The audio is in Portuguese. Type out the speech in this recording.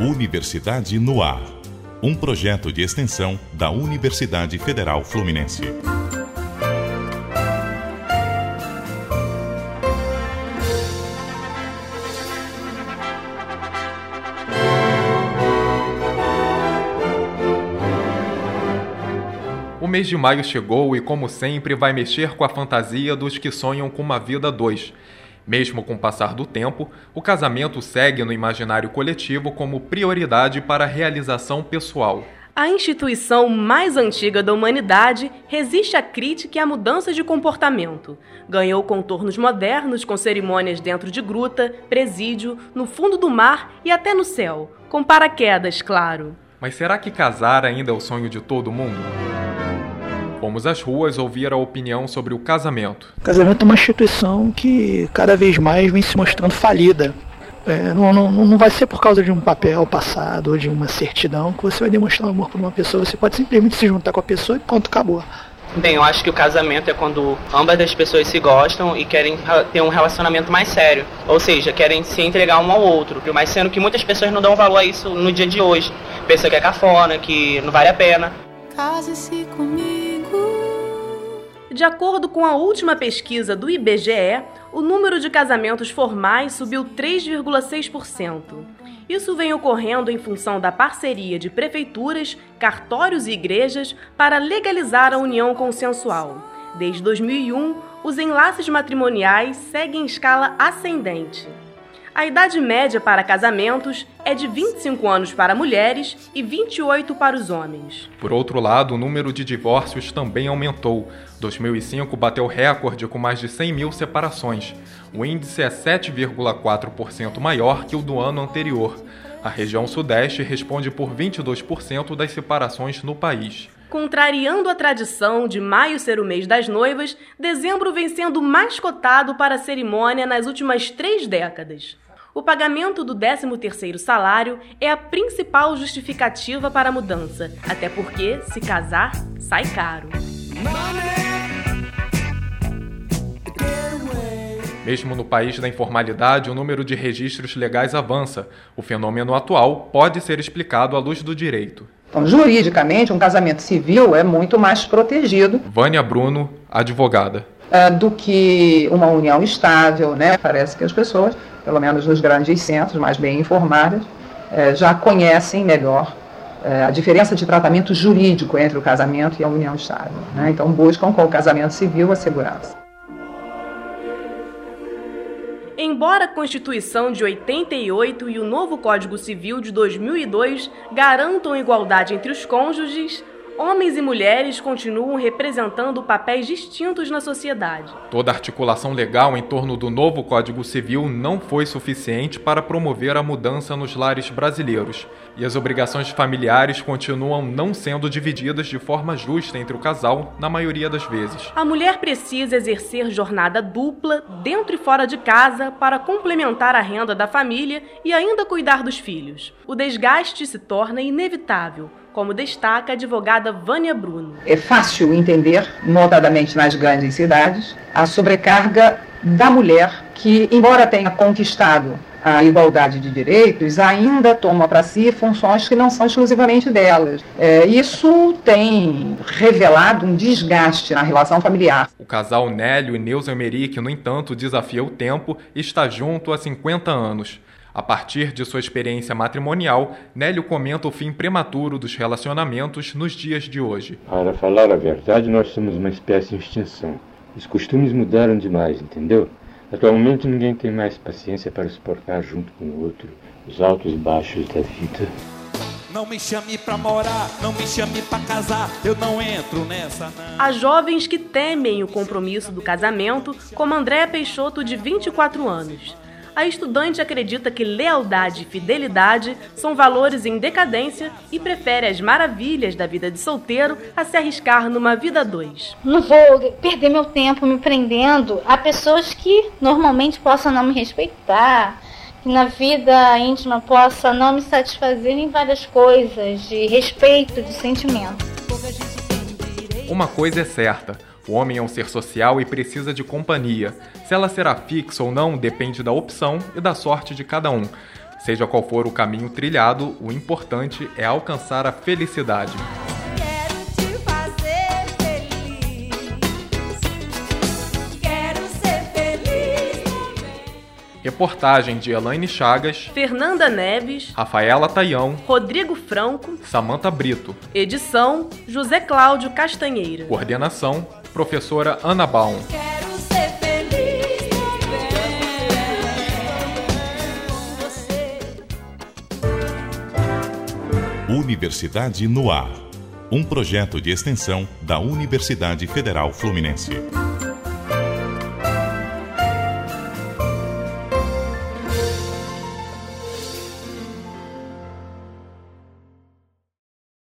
Universidade no Ar. Um projeto de extensão da Universidade Federal Fluminense. O mês de maio chegou e, como sempre, vai mexer com a fantasia dos que sonham com uma vida dois. Mesmo com o passar do tempo, o casamento segue no imaginário coletivo como prioridade para a realização pessoal. A instituição mais antiga da humanidade resiste à crítica e à mudança de comportamento. Ganhou contornos modernos com cerimônias dentro de gruta, presídio, no fundo do mar e até no céu, com paraquedas, claro. Mas será que casar ainda é o sonho de todo mundo? Fomos às ruas ouvir a opinião sobre o casamento. O casamento é uma instituição que cada vez mais vem se mostrando falida. É, não, não, não vai ser por causa de um papel passado ou de uma certidão que você vai demonstrar amor por uma pessoa. Você pode simplesmente se juntar com a pessoa e pronto, acabou. Bem, eu acho que o casamento é quando ambas das pessoas se gostam e querem ter um relacionamento mais sério. Ou seja, querem se entregar um ao outro. Mas sendo que muitas pessoas não dão valor a isso no dia de hoje. Pensa que é cafona, que não vale a pena. Case-se comigo. De acordo com a última pesquisa do IBGE, o número de casamentos formais subiu 3,6%. Isso vem ocorrendo em função da parceria de prefeituras, cartórios e igrejas para legalizar a união consensual. Desde 2001, os enlaces matrimoniais seguem em escala ascendente. A idade média para casamentos é de 25 anos para mulheres e 28 para os homens. Por outro lado, o número de divórcios também aumentou. 2005 bateu recorde com mais de 100 mil separações. O índice é 7,4% maior que o do ano anterior. A região Sudeste responde por 22% das separações no país. Contrariando a tradição de maio ser o mês das noivas, dezembro vem sendo mais cotado para a cerimônia nas últimas três décadas. O pagamento do 13º salário é a principal justificativa para a mudança, até porque, se casar, sai caro. Mesmo no país da informalidade, o número de registros legais avança. O fenômeno atual pode ser explicado à luz do direito. Então, juridicamente, um casamento civil é muito mais protegido. Vânia Bruno, advogada. É, do que uma união estável, né? Parece que as pessoas pelo menos nos grandes centros, mais bem informadas, é, já conhecem melhor é, a diferença de tratamento jurídico entre o casamento e a união estável. Né? Então, buscam com o casamento civil a segurança. Embora a Constituição de 88 e o novo Código Civil de 2002 garantam igualdade entre os cônjuges, homens e mulheres continuam representando papéis distintos na sociedade. Toda articulação legal em torno do novo Código Civil não foi suficiente para promover a mudança nos lares brasileiros, e as obrigações familiares continuam não sendo divididas de forma justa entre o casal, na maioria das vezes. A mulher precisa exercer jornada dupla, dentro e fora de casa, para complementar a renda da família e ainda cuidar dos filhos. O desgaste se torna inevitável como destaca a advogada Vânia Bruno. É fácil entender, notadamente nas grandes cidades, a sobrecarga da mulher que, embora tenha conquistado a igualdade de direitos, ainda toma para si funções que não são exclusivamente delas. É, isso tem revelado um desgaste na relação familiar. O casal Nélio e Neuza Emerick, no entanto, desafia o tempo e está junto há 50 anos. A partir de sua experiência matrimonial, Nélio comenta o fim prematuro dos relacionamentos nos dias de hoje. Para falar a verdade, nós somos uma espécie em extinção. Os costumes mudaram demais, entendeu? Atualmente ninguém tem mais paciência para suportar junto com o outro os altos e baixos da vida. Não me chame pra morar, não me chame pra casar, eu não entro nessa não. Há jovens que temem o compromisso do casamento, como Andréa Peixoto, de 24 anos a estudante acredita que lealdade e fidelidade são valores em decadência e prefere as maravilhas da vida de solteiro a se arriscar numa vida dois. Não vou perder meu tempo me prendendo a pessoas que normalmente possam não me respeitar, que na vida íntima possa não me satisfazer em várias coisas de respeito, de sentimento. Uma coisa é certa o homem é um ser social e precisa de companhia. Se ela será fixa ou não depende da opção e da sorte de cada um. Seja qual for o caminho trilhado, o importante é alcançar a felicidade. Reportagem de Elaine Chagas, Fernanda Neves, Rafaela Taião, Rodrigo Franco, Samanta Brito. Edição: José Cláudio Castanheira. Coordenação: Professora Ana Baum. Universidade no Ar. Um projeto de extensão da Universidade Federal Fluminense.